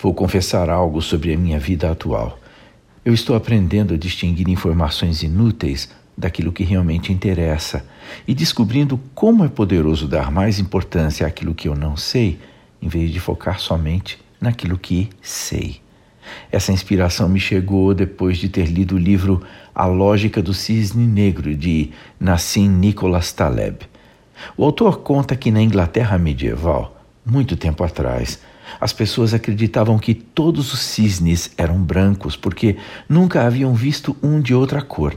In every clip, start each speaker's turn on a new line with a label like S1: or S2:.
S1: Vou confessar algo sobre a minha vida atual. Eu estou aprendendo a distinguir informações inúteis daquilo que realmente interessa e descobrindo como é poderoso dar mais importância àquilo que eu não sei, em vez de focar somente naquilo que sei. Essa inspiração me chegou depois de ter lido o livro A Lógica do Cisne Negro, de Nassim Nicholas Taleb. O autor conta que na Inglaterra medieval, muito tempo atrás, as pessoas acreditavam que todos os cisnes eram brancos porque nunca haviam visto um de outra cor.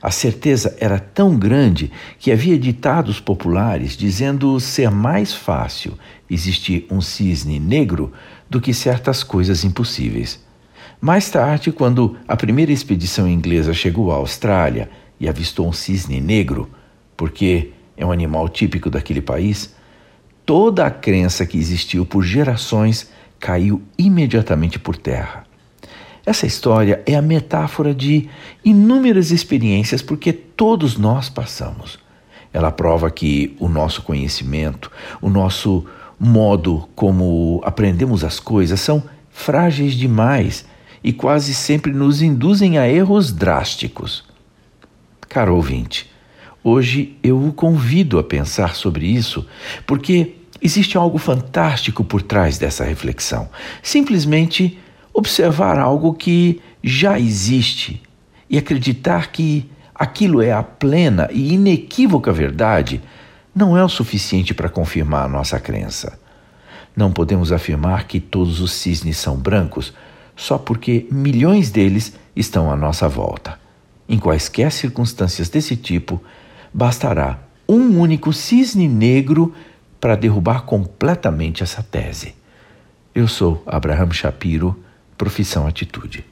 S1: A certeza era tão grande que havia ditados populares dizendo ser mais fácil existir um cisne negro do que certas coisas impossíveis. Mais tarde, quando a primeira expedição inglesa chegou à Austrália e avistou um cisne negro, porque é um animal típico daquele país, toda a crença que existiu por gerações caiu imediatamente por terra. Essa história é a metáfora de inúmeras experiências porque todos nós passamos. Ela prova que o nosso conhecimento, o nosso modo como aprendemos as coisas são frágeis demais e quase sempre nos induzem a erros drásticos. Caro ouvinte, hoje eu o convido a pensar sobre isso, porque existe algo fantástico por trás dessa reflexão. Simplesmente observar algo que já existe e acreditar que aquilo é a plena e inequívoca verdade não é o suficiente para confirmar a nossa crença. Não podemos afirmar que todos os cisnes são brancos só porque milhões deles estão à nossa volta. Em quaisquer circunstâncias desse tipo, bastará um único cisne negro para derrubar completamente essa tese. Eu sou Abraham Shapiro, profissão Atitude.